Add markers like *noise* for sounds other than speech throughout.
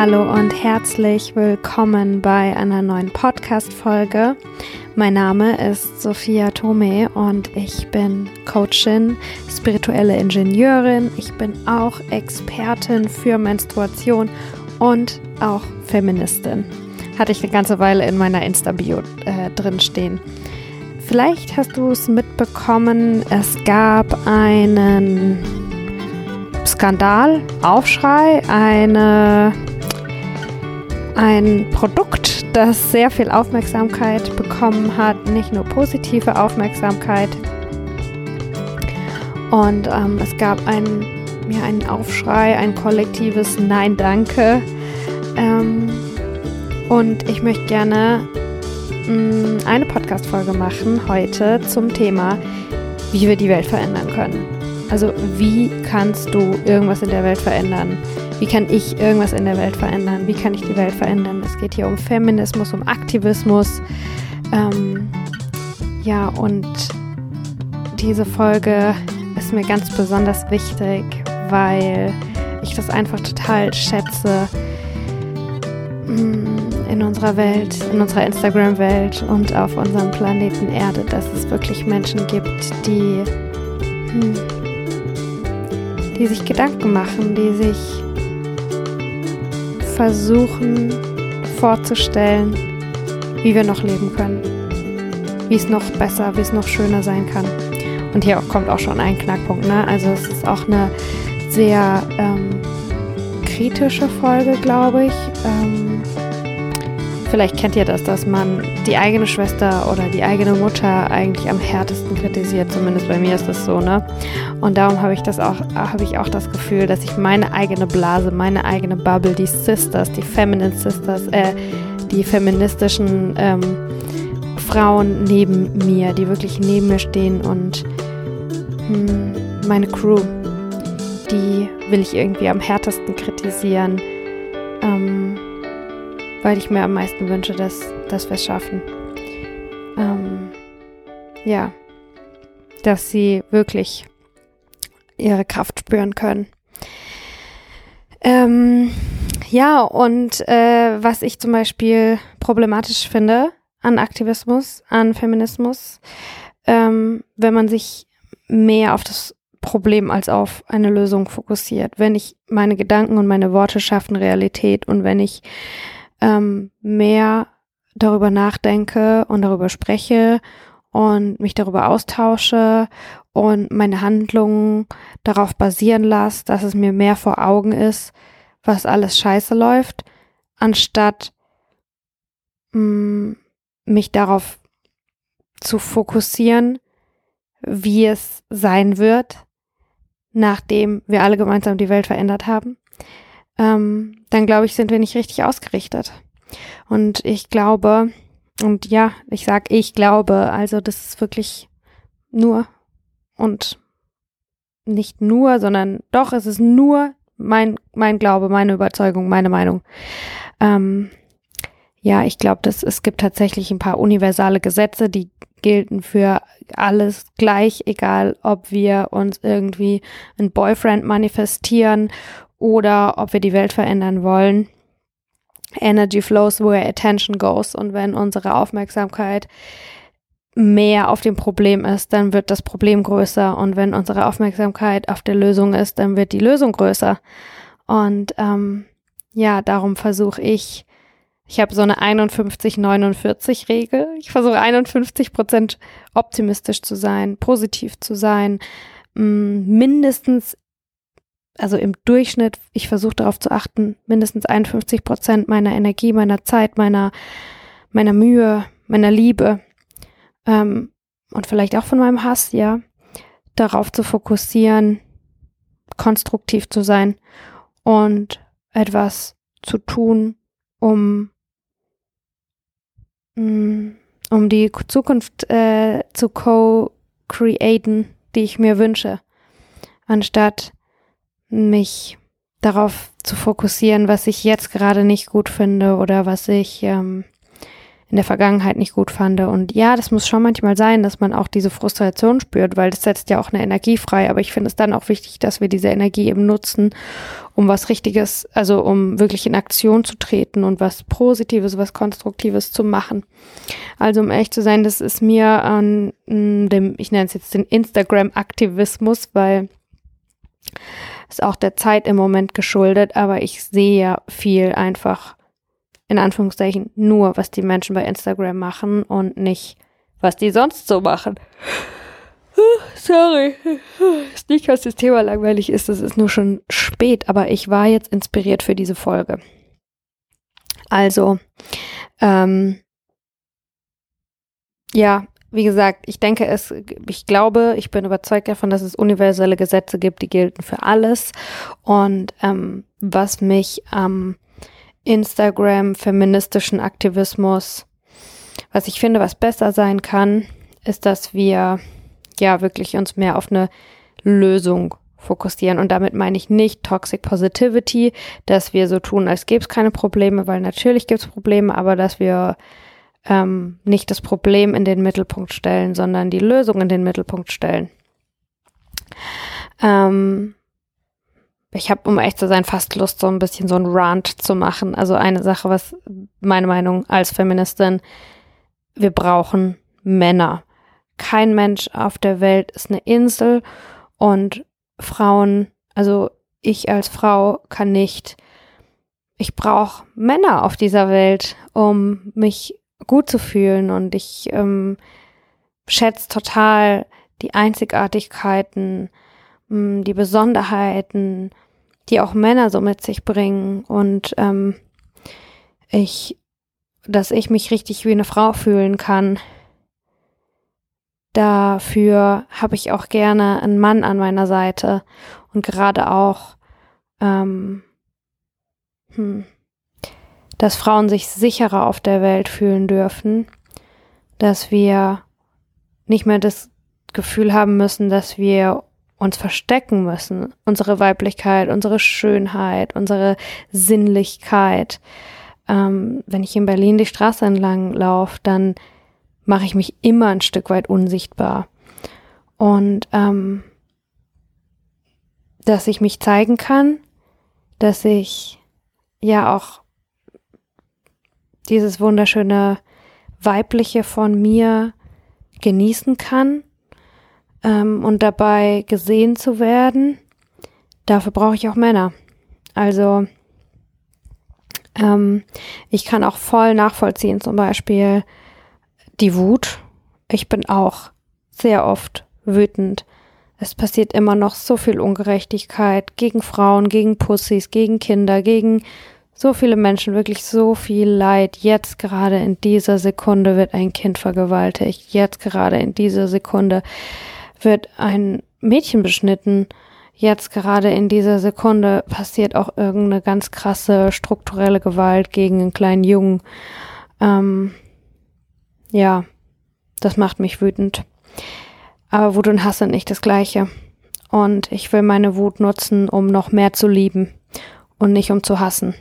Hallo und herzlich willkommen bei einer neuen Podcast-Folge. Mein Name ist Sophia Tome und ich bin Coachin, spirituelle Ingenieurin. Ich bin auch Expertin für Menstruation und auch Feministin. Hatte ich eine ganze Weile in meiner Insta-Bio äh, drin stehen. Vielleicht hast du es mitbekommen, es gab einen Skandal, Aufschrei, eine, ein Produkt, das sehr viel Aufmerksamkeit bekommen hat, nicht nur positive Aufmerksamkeit. Und ähm, es gab einen, ja, einen Aufschrei, ein kollektives Nein, danke. Ähm, und ich möchte gerne mh, mm, eine Podcast-Folge machen heute zum Thema, wie wir die Welt verändern können. Also wie kannst du irgendwas in der Welt verändern? Wie kann ich irgendwas in der Welt verändern? Wie kann ich die Welt verändern? Es geht hier um Feminismus, um Aktivismus. Ähm, ja, und diese Folge ist mir ganz besonders wichtig, weil ich das einfach total schätze mm, in unserer Welt, in unserer Instagram-Welt und auf unserem Planeten Erde, dass es wirklich Menschen gibt, die hm, die sich Gedanken machen, die sich versuchen vorzustellen, wie wir noch leben können, wie es noch besser, wie es noch schöner sein kann. Und hier kommt auch schon ein Knackpunkt. Ne? Also es ist auch eine sehr ähm, kritische Folge, glaube ich. Ähm, Vielleicht kennt ihr das, dass man die eigene Schwester oder die eigene Mutter eigentlich am härtesten kritisiert. Zumindest bei mir ist das so, ne? Und darum habe ich das auch, habe ich auch das Gefühl, dass ich meine eigene Blase, meine eigene Bubble, die Sisters, die Feminine Sisters, äh, die feministischen ähm, Frauen neben mir, die wirklich neben mir stehen und hm, meine Crew, die will ich irgendwie am härtesten kritisieren. Ähm, weil ich mir am meisten wünsche, dass, dass wir es schaffen. Ähm, ja, dass sie wirklich ihre Kraft spüren können. Ähm, ja, und äh, was ich zum Beispiel problematisch finde an Aktivismus, an Feminismus, ähm, wenn man sich mehr auf das Problem als auf eine Lösung fokussiert. Wenn ich meine Gedanken und meine Worte schaffen Realität und wenn ich ähm, mehr darüber nachdenke und darüber spreche und mich darüber austausche und meine Handlungen darauf basieren lasse, dass es mir mehr vor Augen ist, was alles scheiße läuft, anstatt mh, mm, mich darauf zu fokussieren, wie es sein wird, nachdem wir alle gemeinsam die Welt verändert haben ähm, dann glaube ich, sind wir nicht richtig ausgerichtet. Und ich glaube, und ja, ich sag ich glaube, also das ist wirklich nur und nicht nur, sondern doch, es ist nur mein, mein Glaube, meine Überzeugung, meine Meinung. Ähm, ja, ich glaube, dass es gibt tatsächlich ein paar universale Gesetze, die gelten für alles gleich, egal ob wir uns irgendwie ein Boyfriend manifestieren oder ob wir die Welt verändern wollen. Energy flows where attention goes und wenn unsere Aufmerksamkeit mehr auf dem Problem ist, dann wird das Problem größer und wenn unsere Aufmerksamkeit auf der Lösung ist, dann wird die Lösung größer. Und ähm, ja, darum versuche ich, ich habe so eine 51-49-Regel. Ich versuche 51 Prozent optimistisch zu sein, positiv zu sein, mm, mindestens also im Durchschnitt, ich versuche darauf zu achten, mindestens 51 Prozent meiner Energie, meiner Zeit, meiner, meiner Mühe, meiner Liebe ähm, und vielleicht auch von meinem Hass, ja, darauf zu fokussieren, konstruktiv zu sein und etwas zu tun, um, mm, um die Zukunft äh, zu co-createn, die ich mir wünsche, anstatt mich darauf zu fokussieren, was ich jetzt gerade nicht gut finde oder was ich ähm, in der Vergangenheit nicht gut fand. Und ja, das muss schon manchmal sein, dass man auch diese Frustration spürt, weil das setzt ja auch eine Energie frei. Aber ich finde es dann auch wichtig, dass wir diese Energie eben nutzen, um was Richtiges, also um wirklich in Aktion zu treten und was Positives, was Konstruktives zu machen. Also um ehrlich zu sein, das ist mir an dem, ich nenne es jetzt den Instagram-Aktivismus, weil es auch der Zeit im Moment geschuldet, aber ich sehe ja viel einfach in Anführungszeichen nur, was die Menschen bei Instagram machen und nicht, was die sonst so machen. *sighs* Sorry. *sighs* Ist nicht, dass das Thema langweilig ist, es ist nur schon spät, aber ich war jetzt inspiriert für diese Folge. Also, ähm, ja, wie gesagt, ich denke es, ich glaube, ich bin überzeugt davon, dass es universelle Gesetze gibt, die gelten für alles. Und ähm, was mich am Instagram feministischen Aktivismus, was ich finde, was besser sein kann, ist, dass wir ja wirklich uns mehr auf eine Lösung fokussieren. Und damit meine ich nicht Toxic Positivity, dass wir so tun, als gäbe es keine Probleme, weil natürlich gibt es Probleme, aber dass wir ähm, nicht das Problem in den Mittelpunkt stellen, sondern die Lösung in den Mittelpunkt stellen. Ähm, ich habe, um echt zu sein, fast Lust, so ein bisschen so ein Rant zu machen. Also eine Sache, was meine Meinung als Feministin, wir brauchen Männer. Kein Mensch auf der Welt ist eine Insel und Frauen, also ich als Frau kann nicht, ich brauche Männer auf dieser Welt, um mich gut zu fühlen und ich ähm, schätze total die Einzigartigkeiten, die Besonderheiten, die auch Männer so mit sich bringen. Und ähm, ich, dass ich mich richtig wie eine Frau fühlen kann. Dafür habe ich auch gerne einen Mann an meiner Seite. Und gerade auch, ähm, hm, dass Frauen sich sicherer auf der Welt fühlen dürfen, dass wir nicht mehr das Gefühl haben müssen, dass wir uns verstecken müssen. Unsere Weiblichkeit, unsere Schönheit, unsere Sinnlichkeit. Ähm, wenn ich in Berlin die Straße entlang laufe, dann mache ich mich immer ein Stück weit unsichtbar. Und ähm, dass ich mich zeigen kann, dass ich ja auch dieses wunderschöne weibliche von mir genießen kann ähm, und dabei gesehen zu werden, dafür brauche ich auch Männer. Also ähm, ich kann auch voll nachvollziehen, zum Beispiel die Wut. Ich bin auch sehr oft wütend. Es passiert immer noch so viel Ungerechtigkeit gegen Frauen, gegen Pussys, gegen Kinder, gegen so viele Menschen, wirklich so viel Leid. Jetzt gerade in dieser Sekunde wird ein Kind vergewaltigt. Jetzt gerade in dieser Sekunde wird ein Mädchen beschnitten. Jetzt gerade in dieser Sekunde passiert auch irgendeine ganz krasse strukturelle Gewalt gegen einen kleinen Jungen. Ähm, ja, das macht mich wütend. Aber Wut und Hass sind nicht das gleiche. Und ich will meine Wut nutzen, um noch mehr zu lieben und nicht um zu hassen.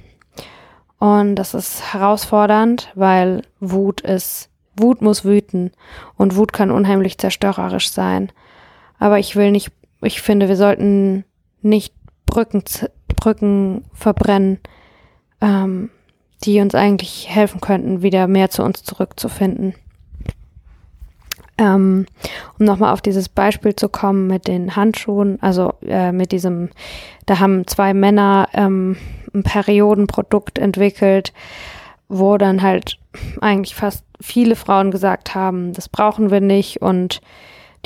Und das ist herausfordernd, weil Wut ist, Wut muss wüten und Wut kann unheimlich zerstörerisch sein. Aber ich will nicht, ich finde, wir sollten nicht Brücken, Brücken verbrennen, ähm, die uns eigentlich helfen könnten, wieder mehr zu uns zurückzufinden. Ähm, um nochmal auf dieses Beispiel zu kommen mit den Handschuhen, also äh, mit diesem, da haben zwei Männer ähm, ein Periodenprodukt entwickelt, wo dann halt eigentlich fast viele Frauen gesagt haben, das brauchen wir nicht und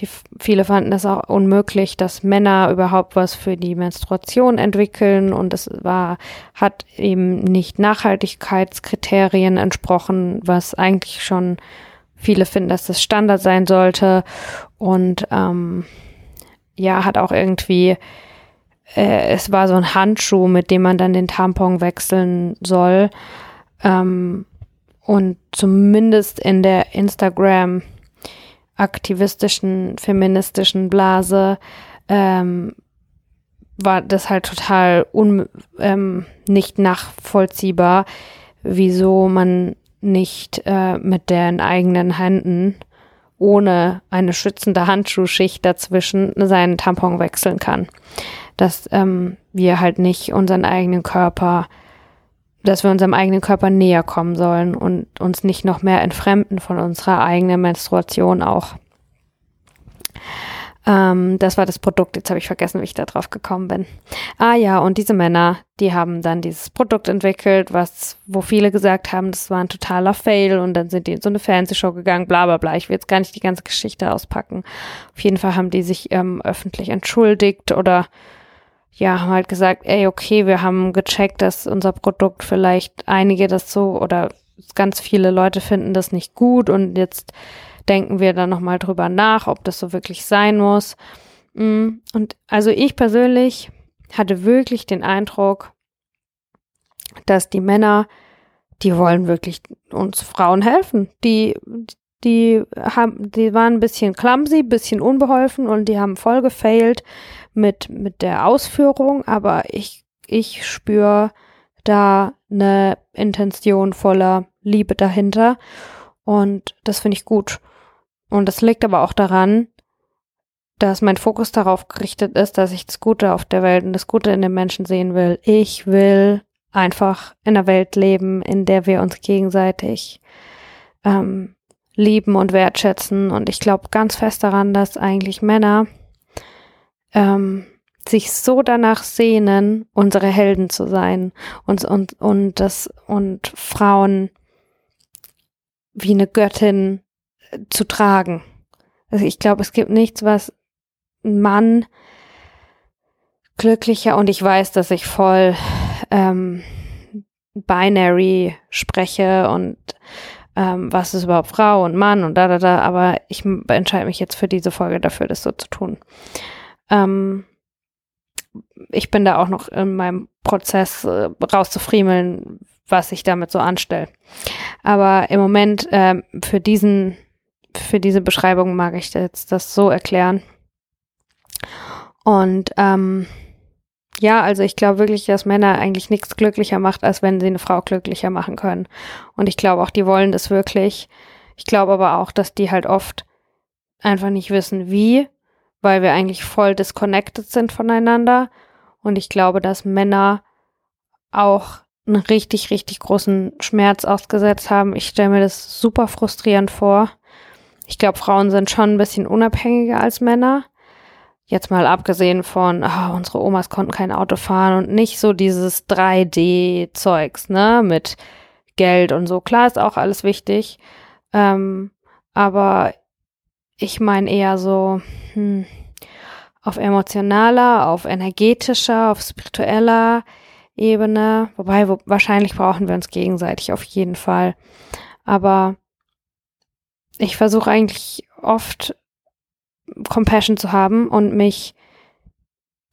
die, viele fanden es auch unmöglich, dass Männer überhaupt was für die Menstruation entwickeln und es war, hat eben nicht Nachhaltigkeitskriterien entsprochen, was eigentlich schon viele finden, dass das Standard sein sollte. Und ähm, ja, hat auch irgendwie, äh, es war so ein Handschuh, mit dem man dann den Tampon wechseln soll. Ähm, und zumindest in der Instagram aktivistischen, feministischen Blase ähm, war das halt total un, ähm, nicht nachvollziehbar, wieso man nicht äh, mit den eigenen Händen ohne eine schützende Handschuhschicht dazwischen seinen Tampon wechseln kann. Das ähm, wir halt nicht unseren eigenen Körper, dass wir unserem eigenen Körper näher kommen sollen und uns nicht noch mehr entfremden von unserer eigenen Menstruation auch. Ähm, das war das Produkt. Jetzt habe ich vergessen, wie ich da drauf gekommen bin. Ah ja, und diese Männer, die haben dann dieses Produkt entwickelt, was, wo viele gesagt haben, das war ein totaler Fail und dann sind die in so eine Fernsehshow gegangen, bla bla bla. Ich will jetzt gar nicht die ganze Geschichte auspacken. Auf jeden Fall haben die sich ähm, öffentlich entschuldigt oder ja, haben halt gesagt, ey, okay, wir haben gecheckt, dass unser Produkt vielleicht einige das so oder ganz viele Leute finden das nicht gut und jetzt denken wir dann nochmal drüber nach, ob das so wirklich sein muss. Mm, und also ich persönlich hatte wirklich den Eindruck, dass die Männer, die wollen wirklich uns Frauen helfen. Die, die haben, die waren ein bisschen clumsy, bisschen unbeholfen und die haben voll gefailt mit, mit der Ausführung, aber ich, ich spüre da eine Intention voller Liebe dahinter und das finde ich gut. Und das liegt aber auch daran, dass mein Fokus darauf gerichtet ist, dass ich das Gute auf der Welt und das Gute in den Menschen sehen will. Ich will einfach in einer Welt leben, in der wir uns gegenseitig ähm, lieben und wertschätzen. Und ich glaube ganz fest daran, dass eigentlich Männer ähm, sich so danach sehnen, unsere Helden zu sein und, und, und, das, und Frauen wie eine Göttin zu tragen. Also ich glaube, es gibt nichts, was ein Mann glücklicher und ich weiß, dass ich voll ähm, binary spreche und ähm, was ist überhaupt Frau und Mann und da, da, da, aber ich entscheide mich jetzt für diese Folge dafür, das so zu tun. Ähm, ich bin da auch noch in meinem Prozess äh, rauszufriemeln, was ich damit so anstelle. Aber im Moment ähm, für diesen für diese Beschreibung mag ich jetzt das so erklären. Und ähm, ja, also ich glaube wirklich, dass Männer eigentlich nichts glücklicher macht, als wenn sie eine Frau glücklicher machen können. Und ich glaube auch, die wollen das wirklich. Ich glaube aber auch, dass die halt oft einfach nicht wissen, wie, weil wir eigentlich voll disconnected sind voneinander. Und ich glaube, dass Männer auch einen richtig, richtig großen Schmerz ausgesetzt haben. Ich stelle mir das super frustrierend vor. Ich glaube, Frauen sind schon ein bisschen unabhängiger als Männer. Jetzt mal abgesehen von, oh, unsere Omas konnten kein Auto fahren und nicht so dieses 3D-Zeugs, ne, mit Geld und so. Klar ist auch alles wichtig. Ähm, aber ich meine eher so, hm, auf emotionaler, auf energetischer, auf spiritueller Ebene. Wobei, wo, wahrscheinlich brauchen wir uns gegenseitig auf jeden Fall. Aber ich versuche eigentlich oft Compassion zu haben und mich,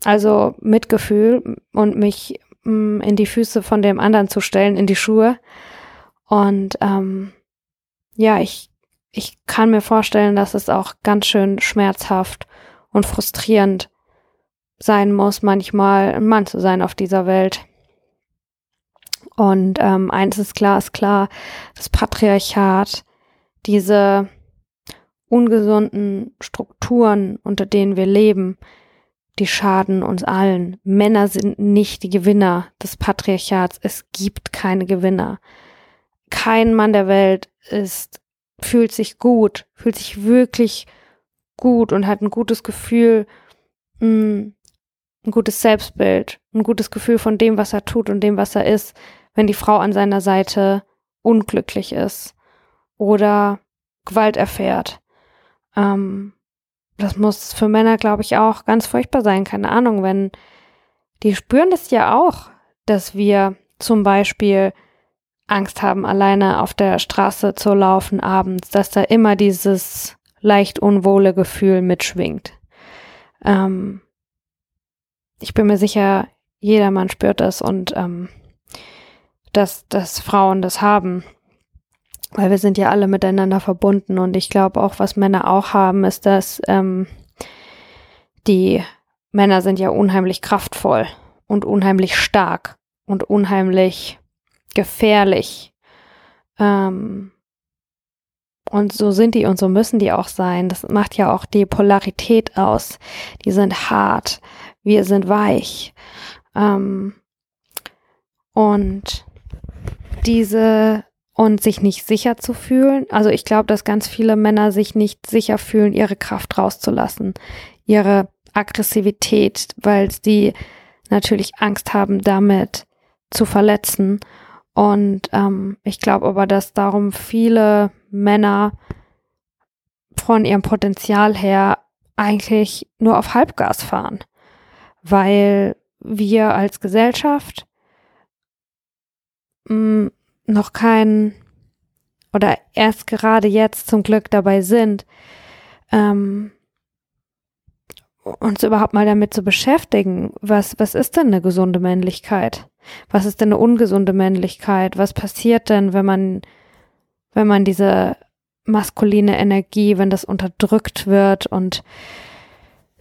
also Mitgefühl und mich mh, mm, in die Füße von dem anderen zu stellen, in die Schuhe. Und ähm, ja, ich, ich kann mir vorstellen, dass es auch ganz schön schmerzhaft und frustrierend sein muss, manchmal ein Mann zu sein auf dieser Welt. Und ähm, eins ist klar, ist klar, das Patriarchat diese ungesunden Strukturen, unter denen wir leben, die schaden uns allen. Männer sind nicht die Gewinner des Patriarchats. Es gibt keine Gewinner. Kein Mann der Welt ist, fühlt sich gut, fühlt sich wirklich gut und hat ein gutes Gefühl, mm, ein gutes Selbstbild, ein gutes Gefühl von dem, was er tut und dem, was er ist, wenn die Frau an seiner Seite unglücklich ist oder Gewalt erfährt. Ähm, das muss für Männer, glaube ich, auch ganz furchtbar sein. Keine Ahnung, wenn die spüren das ja auch, dass wir zum Beispiel Angst haben, alleine auf der Straße zu laufen abends, dass da immer dieses leicht unwohle Gefühl mitschwingt. Ähm, ich bin mir sicher, jedermann spürt das und ähm, dass, dass Frauen das haben. Weil wir sind ja alle miteinander verbunden und ich glaube auch, was Männer auch haben, ist, dass ähm, die Männer sind ja unheimlich kraftvoll und unheimlich stark und unheimlich gefährlich. Ähm, und so sind die und so müssen die auch sein. Das macht ja auch die Polarität aus. Die sind hart, wir sind weich. Ähm, und diese und sich nicht sicher zu fühlen. Also ich glaube, dass ganz viele Männer sich nicht sicher fühlen, ihre Kraft rauszulassen, ihre Aggressivität, weil sie natürlich Angst haben, damit zu verletzen. Und ähm, ich glaube aber, dass darum viele Männer von ihrem Potenzial her eigentlich nur auf Halbgas fahren, weil wir als Gesellschaft mh, mm, noch kein oder erst gerade jetzt zum Glück dabei sind, ähm, uns überhaupt mal damit zu beschäftigen, was, was ist denn eine gesunde Männlichkeit? Was ist denn eine ungesunde Männlichkeit? Was passiert denn, wenn man, wenn man diese maskuline Energie, wenn das unterdrückt wird und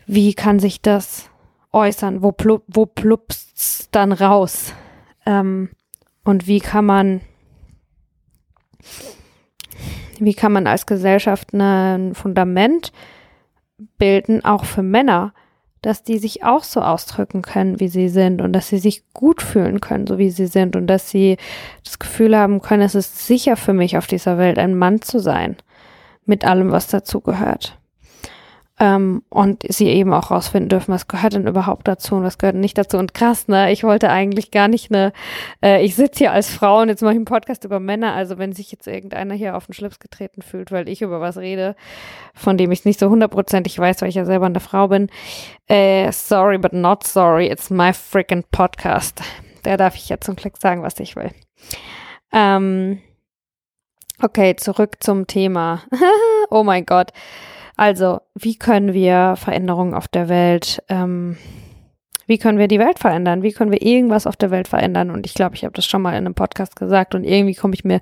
wie kann sich das äußern? Wo, plup, wo plupst's dann raus? Ähm, und wie kann man, wie kann man als Gesellschaft ein Fundament bilden, auch für Männer, dass die sich auch so ausdrücken können, wie sie sind und dass sie sich gut fühlen können, so wie sie sind und dass sie das Gefühl haben können, es ist sicher für mich auf dieser Welt, ein Mann zu sein, mit allem, was dazu gehört. Ähm, und sie eben auch rausfinden dürfen, was gehört denn überhaupt dazu und was gehört nicht dazu. Und krass, ne? Ich wollte eigentlich gar nicht eine, äh, ich sitze hier als Frau und jetzt mache ich einen Podcast über Männer. Also wenn sich jetzt irgendeiner hier auf den Schlips getreten fühlt, weil ich über was rede, von dem ich nicht so hundertprozentig weiß, weil ich ja selber eine Frau bin, äh, sorry, but not sorry, it's my freaking Podcast. Da darf ich jetzt zum Glück sagen, was ich will. Ähm, okay, zurück zum Thema. *laughs* oh mein Gott. Also, wie können wir Veränderungen auf der Welt, ähm, wie können wir die Welt verändern? Wie können wir irgendwas auf der Welt verändern? Und ich glaube, ich habe das schon mal in einem Podcast gesagt und irgendwie komme ich mir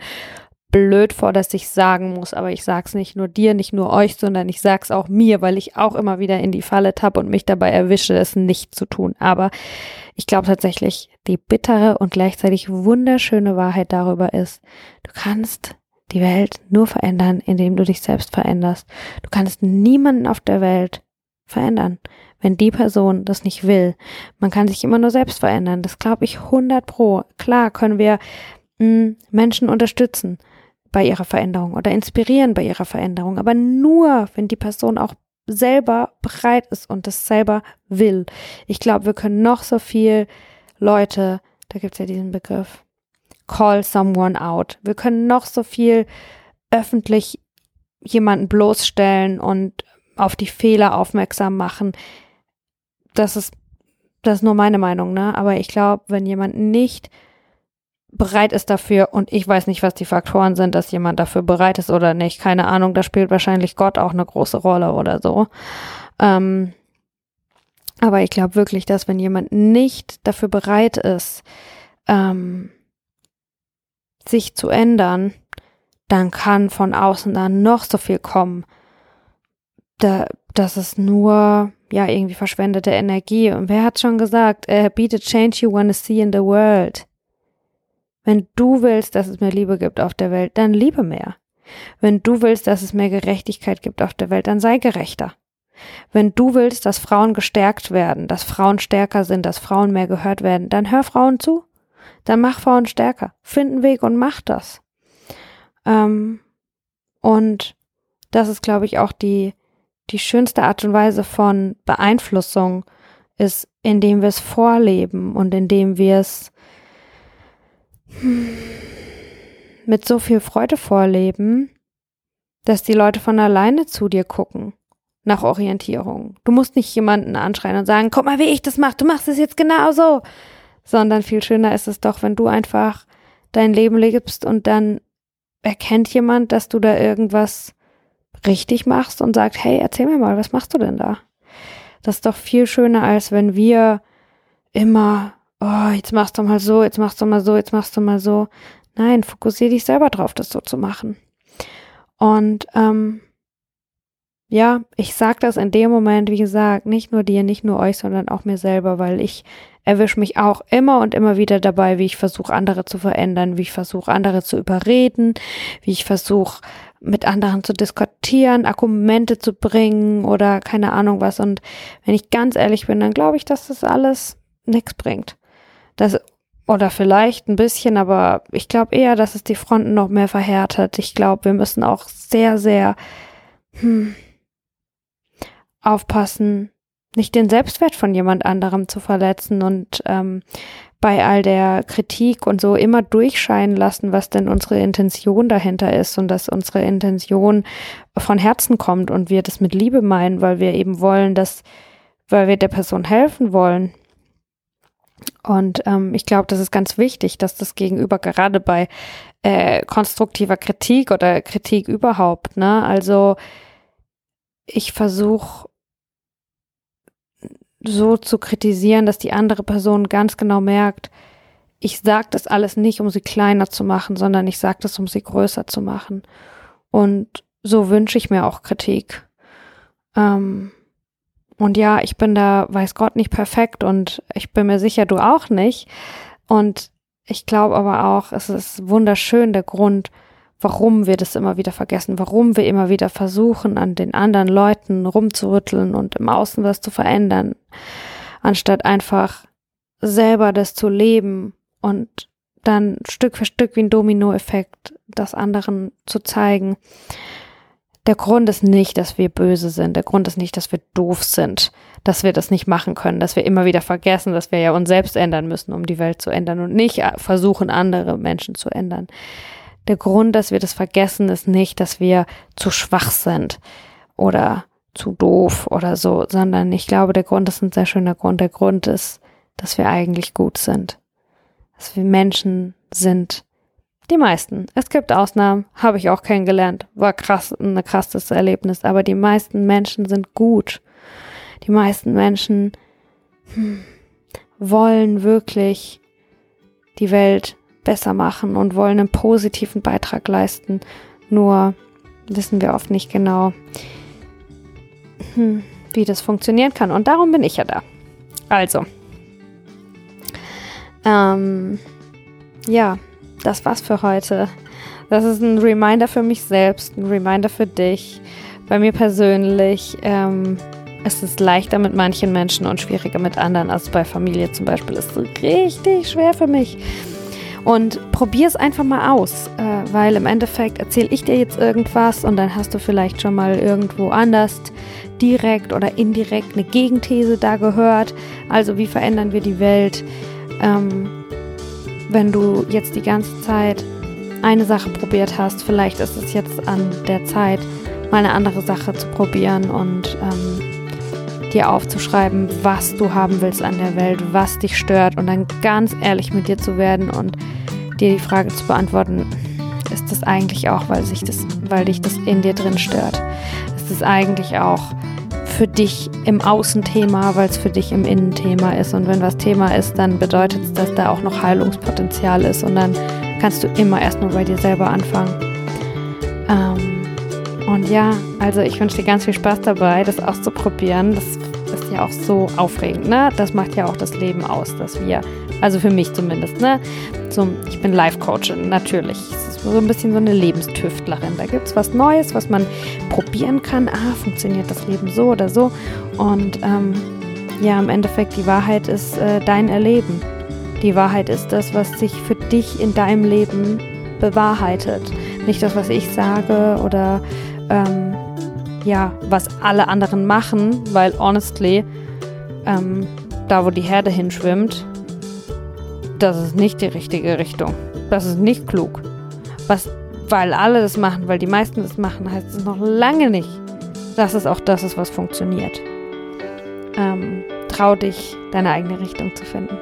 blöd vor, dass ich sagen muss, aber ich sage es nicht nur dir, nicht nur euch, sondern ich sage es auch mir, weil ich auch immer wieder in die Falle tappe und mich dabei erwische, es nicht zu tun. Aber ich glaube tatsächlich, die bittere und gleichzeitig wunderschöne Wahrheit darüber ist, du kannst die Welt nur verändern, indem du dich selbst veränderst. Du kannst niemanden auf der Welt verändern, wenn die Person das nicht will. Man kann sich immer nur selbst verändern. Das glaube ich 100 pro. Klar können wir mh, hm, Menschen unterstützen bei ihrer Veränderung oder inspirieren bei ihrer Veränderung, aber nur, wenn die Person auch selber bereit ist und das selber will. Ich glaube, wir können noch so viel Leute, da gibt es ja diesen Begriff, call someone out. Wir können noch so viel öffentlich jemanden bloßstellen und auf die Fehler aufmerksam machen. Das ist, das ist nur meine Meinung, ne? Aber ich glaube, wenn jemand nicht bereit ist dafür und ich weiß nicht, was die Faktoren sind, dass jemand dafür bereit ist oder nicht, keine Ahnung, da spielt wahrscheinlich Gott auch eine große Rolle oder so. Ähm, aber ich glaube wirklich, dass wenn jemand nicht dafür bereit ist, ähm, sich zu ändern, dann kann von außen dann noch so viel kommen. Da, das ist nur, ja, irgendwie verschwendete Energie. Und wer hat schon gesagt, uh, be the change you want to see in the world. Wenn du willst, dass es mehr Liebe gibt auf der Welt, dann liebe mehr. Wenn du willst, dass es mehr Gerechtigkeit gibt auf der Welt, dann sei gerechter. Wenn du willst, dass Frauen gestärkt werden, dass Frauen stärker sind, dass Frauen mehr gehört werden, dann hör Frauen zu dann mach Frauen stärker. Find einen Weg und mach das. Ähm, und das ist, glaube ich, auch die, die schönste Art und Weise von Beeinflussung ist, indem wir es vorleben und indem wir es mit so viel Freude vorleben, dass die Leute von alleine zu dir gucken nach Orientierung. Du musst nicht jemanden anschreien und sagen, guck mal, wie ich das mache, du machst es jetzt genau so, sondern viel schöner ist es doch, wenn du einfach dein Leben lebst und dann erkennt jemand, dass du da irgendwas richtig machst und sagt, hey, erzähl mir mal, was machst du denn da? Das ist doch viel schöner, als wenn wir immer, oh, jetzt machst du mal so, jetzt machst du mal so, jetzt machst du mal so. Nein, fokussier dich selber drauf, das so zu machen. Und ähm, ja, ich sag das in dem Moment, wie gesagt, nicht nur dir, nicht nur euch, sondern auch mir selber, weil ich erwische mich auch immer und immer wieder dabei, wie ich versuche, andere zu verändern, wie ich versuche, andere zu überreden, wie ich versuche, mit anderen zu diskutieren, Argumente zu bringen oder keine Ahnung was. Und wenn ich ganz ehrlich bin, dann glaube ich, dass das alles nichts bringt. Das, oder vielleicht ein bisschen, aber ich glaube eher, dass es die Fronten noch mehr verhärtet. Ich glaube, wir müssen auch sehr, sehr hm, aufpassen, nicht den Selbstwert von jemand anderem zu verletzen und ähm, bei all der Kritik und so immer durchscheinen lassen, was denn unsere Intention dahinter ist und dass unsere Intention von Herzen kommt und wir das mit Liebe meinen, weil wir eben wollen, dass, weil wir der Person helfen wollen. Und ähm, ich glaube, das ist ganz wichtig, dass das Gegenüber gerade bei äh, konstruktiver Kritik oder Kritik überhaupt, ne, also ich versuche so zu kritisieren, dass die andere Person ganz genau merkt, ich sage das alles nicht, um sie kleiner zu machen, sondern ich sage das, um sie größer zu machen. Und so wünsche ich mir auch Kritik. Ähm, und ja, ich bin da, weiß Gott, nicht perfekt und ich bin mir sicher, du auch nicht. Und ich glaube aber auch, es ist wunderschön der Grund, warum wir das immer wieder vergessen, warum wir immer wieder versuchen, an den anderen Leuten rumzurütteln und im Außen was zu verändern, anstatt einfach selber das zu leben und dann Stück für Stück wie ein Dominoeffekt das anderen zu zeigen. Der Grund ist nicht, dass wir böse sind. Der Grund ist nicht, dass wir doof sind, dass wir das nicht machen können, dass wir immer wieder vergessen, dass wir ja uns selbst ändern müssen, um die Welt zu ändern und nicht versuchen, andere Menschen zu ändern. Der Grund, dass wir das vergessen, ist nicht, dass wir zu schwach sind oder zu doof oder so, sondern ich glaube, der Grund ist ein sehr schöner Grund. Der Grund ist, dass wir eigentlich gut sind. Dass wir Menschen sind. Die meisten. Es gibt Ausnahmen, habe ich auch kennengelernt. War krass, ein krasses Erlebnis. Aber die meisten Menschen sind gut. Die meisten Menschen hm, wollen wirklich die Welt besser machen und wollen einen positiven Beitrag leisten. Nur wissen wir oft nicht genau, hm, wie das funktionieren kann. Und darum bin ich ja da. Also, ähm, ja, das war's für heute. Das ist ein Reminder für mich selbst, ein Reminder für dich. Bei mir persönlich ähm, ist es leichter mit manchen Menschen und schwieriger mit anderen. Also bei Familie zum Beispiel ist es richtig schwer für mich. Und probier es einfach mal aus, äh, weil im Endeffekt erzähle ich dir jetzt irgendwas und dann hast du vielleicht schon mal irgendwo anders direkt oder indirekt eine Gegenthese da gehört. Also wie verändern wir die Welt, ähm, wenn du jetzt die ganze Zeit eine Sache probiert hast. Vielleicht ist es jetzt an der Zeit, mal eine andere Sache zu probieren und ähm, dir aufzuschreiben, was du haben willst an der Welt, was dich stört und dann ganz ehrlich mit dir zu werden und dir die Frage zu beantworten, ist das eigentlich auch, weil, sich das, weil dich das in dir drin stört? Ist es eigentlich auch für dich im Außenthema, weil es für dich im Innenthema ist? Und wenn was Thema ist, dann bedeutet es, dass da auch noch Heilungspotenzial ist und dann kannst du immer erst nur bei dir selber anfangen. Ähm, und ja, also ich wünsche dir ganz viel Spaß dabei, das auszuprobieren. Das ja auch so aufregend, ne? Das macht ja auch das Leben aus, dass wir also für mich zumindest, ne? So, ich bin Life-Coachin, natürlich. Es ist so ein bisschen so eine Lebenstüftlerin. Da gibt es was Neues, was man probieren kann. Ah, funktioniert das Leben so oder so? Und ähm, ja, im Endeffekt, die Wahrheit ist äh, dein Erleben. Die Wahrheit ist das, was sich für dich in deinem Leben bewahrheitet. Nicht das, was ich sage oder ähm, ja, was alle anderen machen, weil honestly, ähm, da wo die Herde hinschwimmt, das ist nicht die richtige Richtung. Das ist nicht klug. Was, weil alle das machen, weil die meisten das machen, heißt es noch lange nicht, dass es auch das ist, was funktioniert. Ähm, trau dich, deine eigene Richtung zu finden.